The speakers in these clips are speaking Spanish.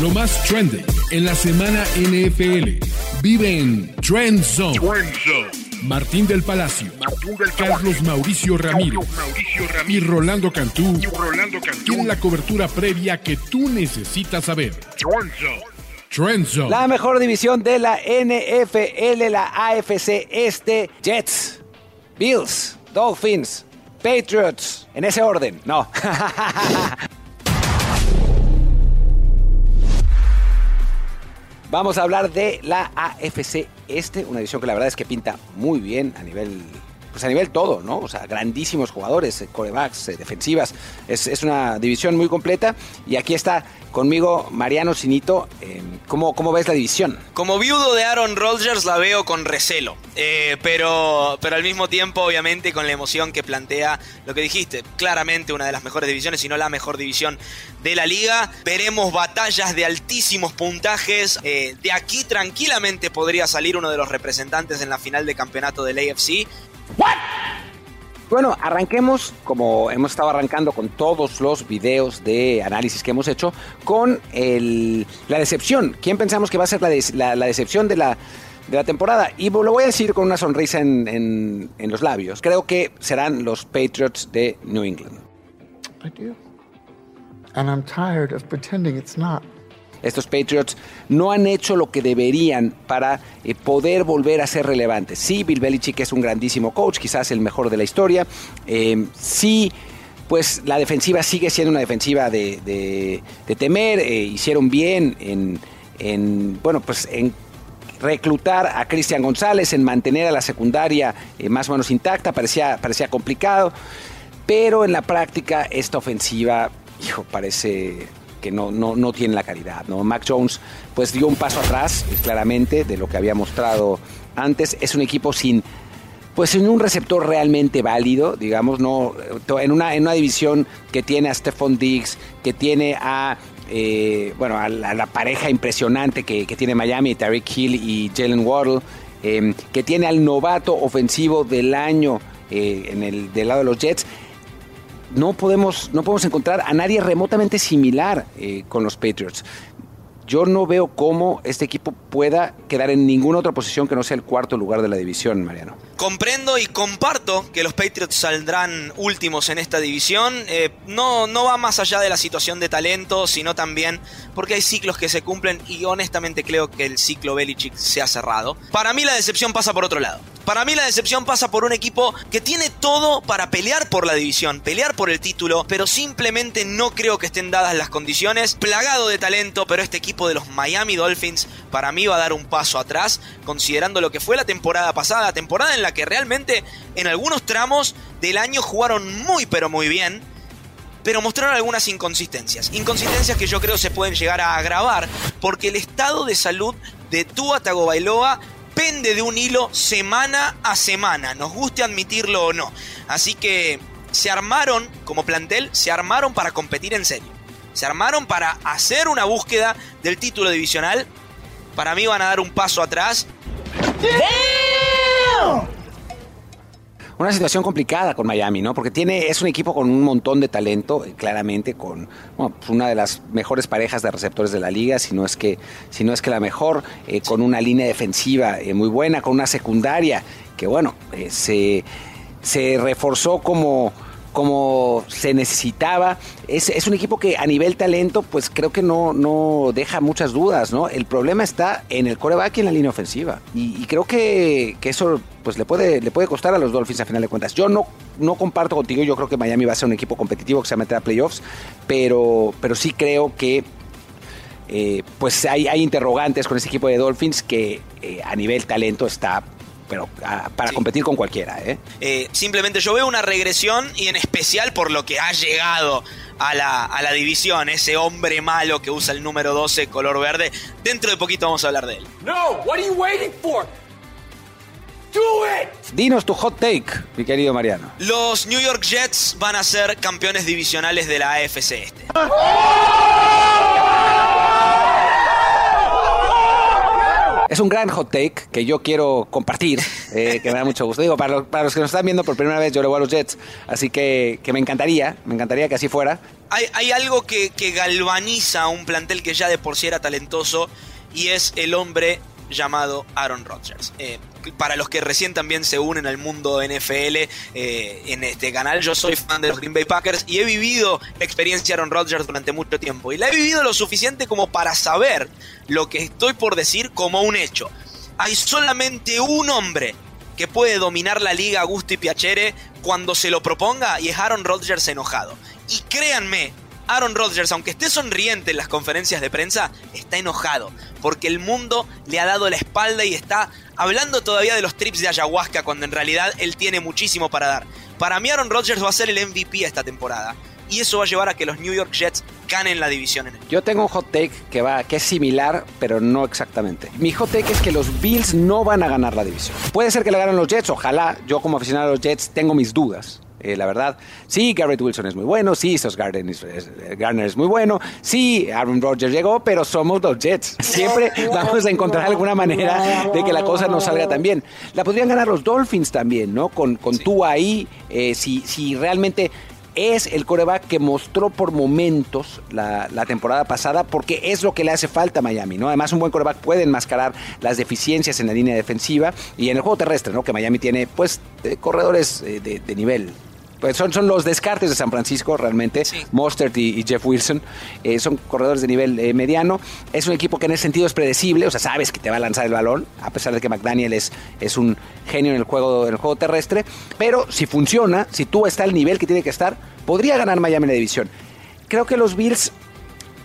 Lo más trendy en la semana NFL. Vive en Trend Zone. Martín del Palacio, Carlos Mauricio Ramírez, y Rolando Cantú, tienen la cobertura previa que tú necesitas saber. Trend Zone. La mejor división de la NFL, la AFC Este, Jets, Bills, Dolphins, Patriots, en ese orden, no. Vamos a hablar de la AFC Este, una división que la verdad es que pinta muy bien a nivel pues a nivel todo, ¿no? O sea, grandísimos jugadores, eh, corebacks, eh, defensivas. Es, es, una división muy completa. Y aquí está conmigo Mariano Sinito. Eh, ¿cómo, ¿cómo, ves la división? Como viudo de Aaron Rodgers la veo con recelo. Eh, pero, pero al mismo tiempo, obviamente, con la emoción que plantea lo que dijiste. Claramente una de las mejores divisiones, si no la mejor división de la liga. Veremos batallas de altísimos puntajes. De aquí tranquilamente podría salir uno de los representantes en la final de campeonato del AFC. ¿What? Bueno, arranquemos, como hemos estado arrancando con todos los videos de análisis que hemos hecho, con el, la decepción. ¿Quién pensamos que va a ser la, la, la decepción de la, de la temporada? Y lo voy a decir con una sonrisa en, en, en, los labios. Creo que serán los Patriots de New England. I do. And I'm tired of pretending it's not estos Patriots no han hecho lo que deberían para eh, poder volver a ser relevantes. Sí, Bill Belichick es un grandísimo coach, quizás el mejor de la historia. Eh, sí, pues la defensiva sigue siendo una defensiva de, temer. Eh, hicieron bien en, en, bueno, pues en reclutar a Cristian González, en mantener a la secundaria eh, más o menos intacta, parecía, parecía complicado. Pero en la práctica esta ofensiva, hijo, parece que no, no, no tiene la calidad. ¿no? Mac Jones pues dio un paso atrás, claramente, de lo que había mostrado antes. Es un equipo sin pues en un receptor realmente válido, digamos, no en una, en una división que tiene a Stephon Diggs, que tiene a eh, bueno, a la, pareja impresionante que, que tiene Miami, Tariq Hill y Jalen Waddle, eh, que tiene al novato ofensivo del año eh, en el del lado de los Jets no podemos, no podemos encontrar a nadie remotamente similar eh, con los Patriots. Yo no veo cómo este equipo pueda quedar en ninguna otra posición que no sea el cuarto lugar de la división, Mariano. Comprendo y comparto que los Patriots saldrán últimos en esta división. Eh, no, no va más allá de la situación de talento, sino también porque hay ciclos que se cumplen y honestamente creo que el ciclo Belichick se ha cerrado. Para mí la decepción pasa por otro lado. Para mí la decepción pasa por un equipo que tiene todo para pelear por la división, pelear por el título, pero simplemente no creo que estén dadas las condiciones. Plagado de talento, pero este equipo de los Miami Dolphins para mí va a dar un paso atrás, considerando lo que fue la temporada pasada, temporada en la que realmente en algunos tramos del año jugaron muy pero muy bien, pero mostraron algunas inconsistencias. Inconsistencias que yo creo se pueden llegar a agravar porque el estado de salud de Tua Tagovailoa pende de un hilo semana a semana, nos guste admitirlo o no. Así que se armaron, como plantel, se armaron para competir en serio. Se armaron para hacer una búsqueda del título divisional. Para mí van a dar un paso atrás. Una situación complicada con Miami, ¿no? Porque tiene, es un equipo con un montón de talento, claramente, con pues una de las mejores parejas de receptores de la liga, si no es que, si no es que la mejor, eh, con una línea defensiva eh, muy buena, con una secundaria que, bueno, eh, se, se reforzó como como se necesitaba. Es, es, un equipo que a nivel talento, pues creo que no, no deja muchas dudas, ¿no? El problema está en el coreback y en la línea ofensiva. Y, creo que, que, eso pues le puede, le puede costar a los Dolphins a final de cuentas. Yo no, no comparto contigo, yo creo que Miami va a ser un equipo competitivo que se va a meter a playoffs, pero, pero sí creo que eh, pues hay, hay, interrogantes con ese equipo de Dolphins que eh, a nivel talento está pero uh, para sí. competir con cualquiera. ¿eh? ¿eh? simplemente yo veo una regresión y en especial por lo que ha llegado a la, a la división, ese hombre malo que usa el número 12 color verde. Dentro de poquito vamos a hablar de él. No, what are you waiting for? Do it. Dinos tu hot take, mi querido Mariano. Los New York Jets van a ser campeones divisionales de la AFC Este. Es un gran hot take que yo quiero compartir, eh, que me da mucho gusto. Digo, para los, que nos están viendo por primera vez, yo le voy a los Jets, así que, que me encantaría, me encantaría que así fuera. Hay, hay algo que, que galvaniza a un plantel que ya de por sí era talentoso y es el hombre llamado Aaron Rodgers. Eh, para los que recién también se unen al mundo NFL eh, en este canal, yo soy fan de los Green Bay Packers y he vivido la experiencia Aaron Rodgers durante mucho tiempo. Y la he vivido lo suficiente como para saber lo que estoy por decir como un hecho. Hay solamente un hombre que puede dominar la liga a gusto y piacere cuando se lo proponga y es Aaron Rodgers enojado. Y créanme, Aaron Rodgers, aunque esté sonriente en las conferencias de prensa, está enojado, porque el mundo le ha dado la espalda y está hablando todavía de los trips de ayahuasca, cuando en realidad él tiene muchísimo para dar. Para mí Aaron Rodgers va a ser el MVP esta temporada, y eso va a llevar a que los New York Jets ganen la división. Yo tengo un hot take que, va, que es similar, pero no exactamente. Mi hot take es que los Bills no van a ganar la división. Puede ser que la ganen los Jets, ojalá. Yo como aficionado a los Jets tengo mis dudas. Eh, la verdad. Sí, Garrett Wilson es muy bueno, sí, Sos Garden es, Garner es muy bueno, sí, Aaron Rodgers llegó, pero somos los Jets. Siempre vamos a encontrar alguna manera de que la cosa no salga tan bien. La podrían ganar los Dolphins también, ¿no? Con, con tú ahí, eh, si, si realmente es el coreback que mostró por momentos la, la, temporada pasada, porque es lo que le hace falta a Miami, ¿no? Además, un buen coreback puede enmascarar las deficiencias en la línea defensiva y en el juego terrestre, ¿no? Que Miami tiene, pues, eh, corredores eh, de, de nivel pues son, son los descartes de San Francisco realmente, sí. Mostert y, y, Jeff Wilson, eh, son corredores de nivel eh, mediano, es un equipo que en ese sentido es predecible, o sea, sabes que te va a lanzar el balón, a pesar de que McDaniel es, es un genio en el, juego, en el juego terrestre, pero si funciona, si tú está al nivel que tiene que estar, podría ganar Miami la división. Creo que los Bills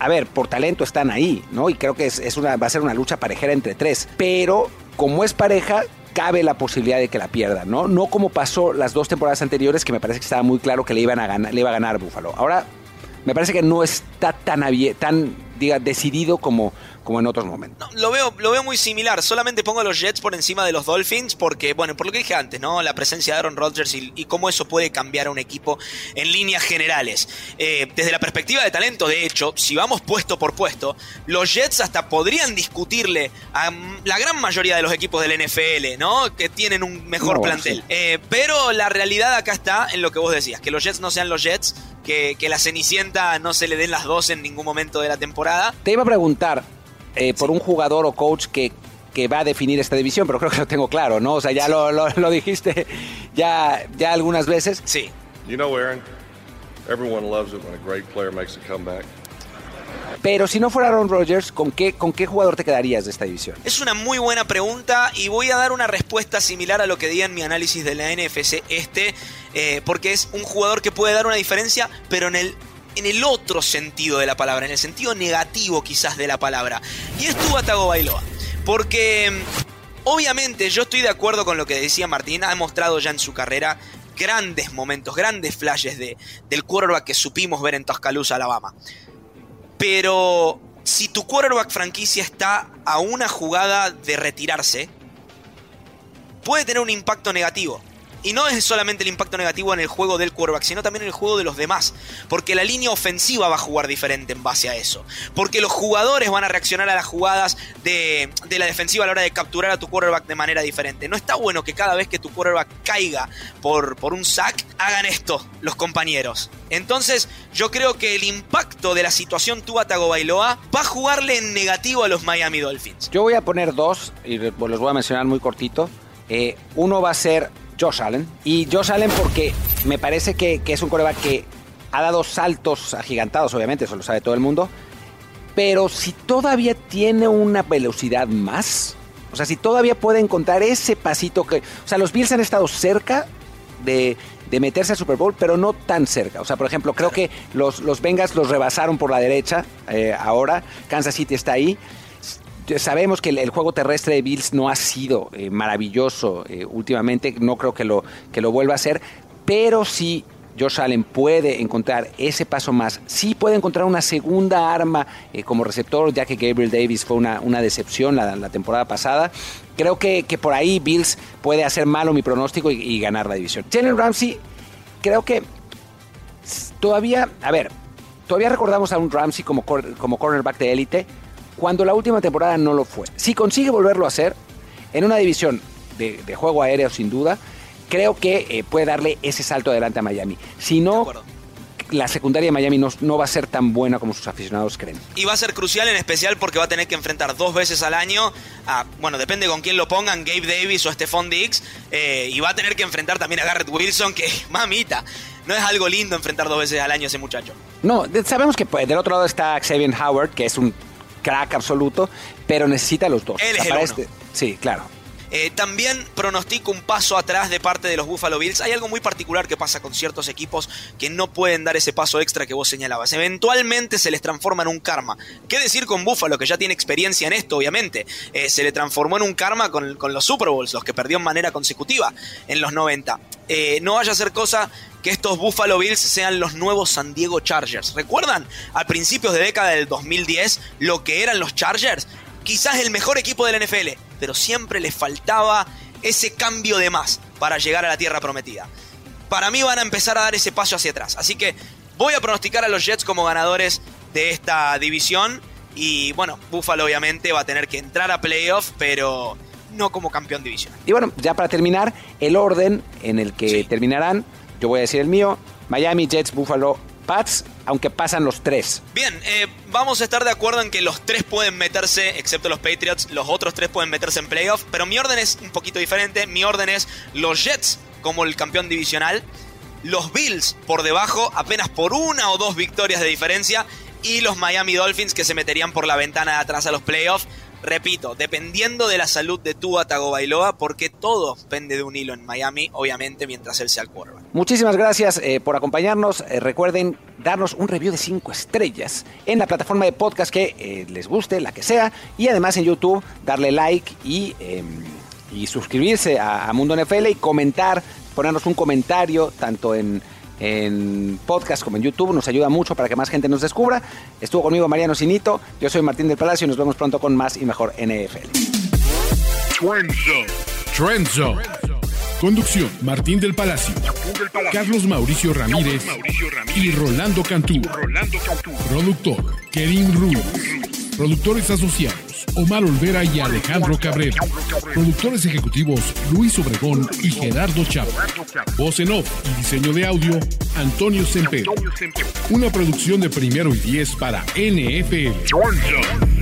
a ver, por talento están ahí, ¿no? Y creo que es, es una, va a ser una lucha parejera entre tres. Pero como es pareja, cabe la posibilidad de que la pierdan, ¿no? No como pasó las dos temporadas anteriores, que me parece que estaba muy claro que le, iban a ganar, le iba a ganar Buffalo. Ahora, me parece que no está tan, tan diga, decidido como, como en otros momentos. No, lo, veo, lo veo muy similar. Solamente pongo a los Jets por encima de los Dolphins porque, bueno, por lo que dije antes, ¿no? La presencia de Aaron Rodgers y, y cómo eso puede cambiar a un equipo en líneas generales. Eh, desde la perspectiva de talento, de hecho, si vamos puesto por puesto, los Jets hasta podrían discutirle a la gran mayoría de los equipos del NFL, ¿no? Que tienen un mejor no, plantel. Sí. Eh, pero la realidad acá está en lo que vos decías, que los Jets no sean los Jets, que, que la Cenicienta no se le den las dos en ningún momento de la temporada. Te iba a preguntar, eh, por un jugador o coach que, que, va a definir esta división, pero creo que lo tengo claro, ¿no? O sea, ya lo, lo, lo dijiste ya, ya algunas veces. Sí. You know, Aaron, everyone loves it when a great player makes a comeback. Pero si no fuera Aaron Rodgers, ¿con qué, ¿con qué jugador te quedarías de esta división? Es una muy buena pregunta y voy a dar una respuesta similar a lo que di en mi análisis de la NFC este, eh, porque es un jugador que puede dar una diferencia, pero en el en el otro sentido de la palabra, en el sentido negativo quizás de la palabra. Y es Tua Tagovailoa. Porque obviamente yo estoy de acuerdo con lo que decía Martín, ha demostrado ya en su carrera grandes momentos, grandes flashes de, del quarterback que supimos ver en Tuscaloosa, Alabama. Pero si tu quarterback franquicia está a una jugada de retirarse, puede tener un impacto negativo. Y no es solamente el impacto negativo en el juego del quarterback, sino también en el juego de los demás. Porque la línea ofensiva va a jugar diferente en base a eso. Porque los jugadores van a reaccionar a las jugadas de, de, la defensiva a la hora de capturar a tu quarterback de manera diferente. No está bueno que cada vez que tu quarterback caiga por, por un sack, hagan esto los compañeros. Entonces, yo creo que el impacto de la situación Tua Tagovailoa va a jugarle en negativo a los Miami Dolphins. Yo voy a poner dos, y los voy a mencionar muy cortito. Eh, uno va a ser Josh Allen. Y Josh Allen porque me parece que, que, es un coreback que ha dado saltos agigantados, obviamente, eso lo sabe todo el mundo. Pero si todavía tiene una velocidad más, o sea, si todavía puede encontrar ese pasito que... O sea, los Bills han estado cerca de, de meterse al Super Bowl, pero no tan cerca. O sea, por ejemplo, creo que los, los los rebasaron por la derecha eh, ahora. Kansas City está ahí sabemos que el, el, juego terrestre de Bills no ha sido eh, maravilloso eh, últimamente, no creo que lo, que lo vuelva a hacer, pero si Josh Allen puede encontrar ese paso más, sí puede encontrar una segunda arma eh, como receptor, ya que Gabriel Davis fue una, una decepción la, la, temporada pasada. Creo que, que, por ahí Bills puede hacer malo mi pronóstico y, y ganar la división. Jalen Ramsey, creo que todavía, a ver, todavía recordamos a un Ramsey como, como cornerback de élite, cuando la última temporada no lo fue. Si consigue volverlo a hacer en una división de, de juego aéreo sin duda, creo que eh, puede darle ese salto adelante a Miami. Si no, la secundaria de Miami no, no va a ser tan buena como sus aficionados creen. Y va a ser crucial en especial porque va a tener que enfrentar dos veces al año a, bueno, depende con quién lo pongan, Gabe Davis o Stephon Diggs, eh, y va a tener que enfrentar también a Garrett Wilson, que mamita, no es algo lindo enfrentar dos veces al año a ese muchacho. No, sabemos que pues, del otro lado está Xavier Howard, que es un crack absoluto, pero necesita los dos. Él es el uno. Sí, claro. Eh, también pronostico un paso atrás de parte de los Buffalo Bills. Hay algo muy particular que pasa con ciertos equipos que no pueden dar ese paso extra que vos señalabas. Eventualmente se les transforma en un karma. ¿Qué decir con Buffalo, que ya tiene experiencia en esto, obviamente? Eh, se le transformó en un karma con, con los Super Bowls, los que perdió en manera consecutiva en los 90. Eh, no vaya a ser cosa que estos Buffalo Bills sean los nuevos San Diego Chargers. ¿Recuerdan a principios de década del 2010 lo que eran los Chargers? Quizás el mejor equipo del NFL, pero siempre les faltaba ese cambio de más para llegar a la tierra prometida. Para mí van a empezar a dar ese paso hacia atrás. Así que voy a pronosticar a los Jets como ganadores de esta división. Y bueno, Buffalo obviamente va a tener que entrar a playoff, pero no como campeón divisional. Y bueno, ya para terminar, el orden en el que Sí. terminarán, yo voy a decir el mío, Miami, Jets, Buffalo, Pats, aunque pasan los tres. Bien, eh, vamos a estar de acuerdo en que los tres pueden meterse, excepto los Patriots, los otros tres pueden meterse en playoff, pero mi orden es un poquito diferente. Mi orden es los Jets como el campeón divisional, los Bills por debajo, apenas por una o dos victorias de diferencia, y los Miami Dolphins que se meterían por la ventana de atrás a los playoffs. Repito, dependiendo de la salud de Tua Tagovailoa, porque todo pende de un hilo en Miami, obviamente, mientras él sea el. Muchísimas gracias eh, por acompañarnos. Eh, recuerden darnos un review de 5 estrellas en la plataforma de podcast que eh, les guste, la que sea. Y además en YouTube, darle like y, eh, y suscribirse a, Mundo NFL y comentar, ponernos un comentario tanto en, en podcast como en YouTube. Nos ayuda mucho para que más gente nos descubra. Estuvo conmigo Mariano Sinito. Yo soy Martín del Palacio y nos vemos pronto con más y mejor NFL. Trend Zone. Conducción: Martín del Palacio, Carlos Mauricio Ramírez y Rolando Cantú. Productor: Kevin Ruiz. Productores asociados: Omar Olvera y Alejandro Cabrera. Productores ejecutivos: Luis Obregón y Gerardo Chávez. Voz en off y diseño de audio: Antonio Sempero. Una producción de primero y diez para NFL.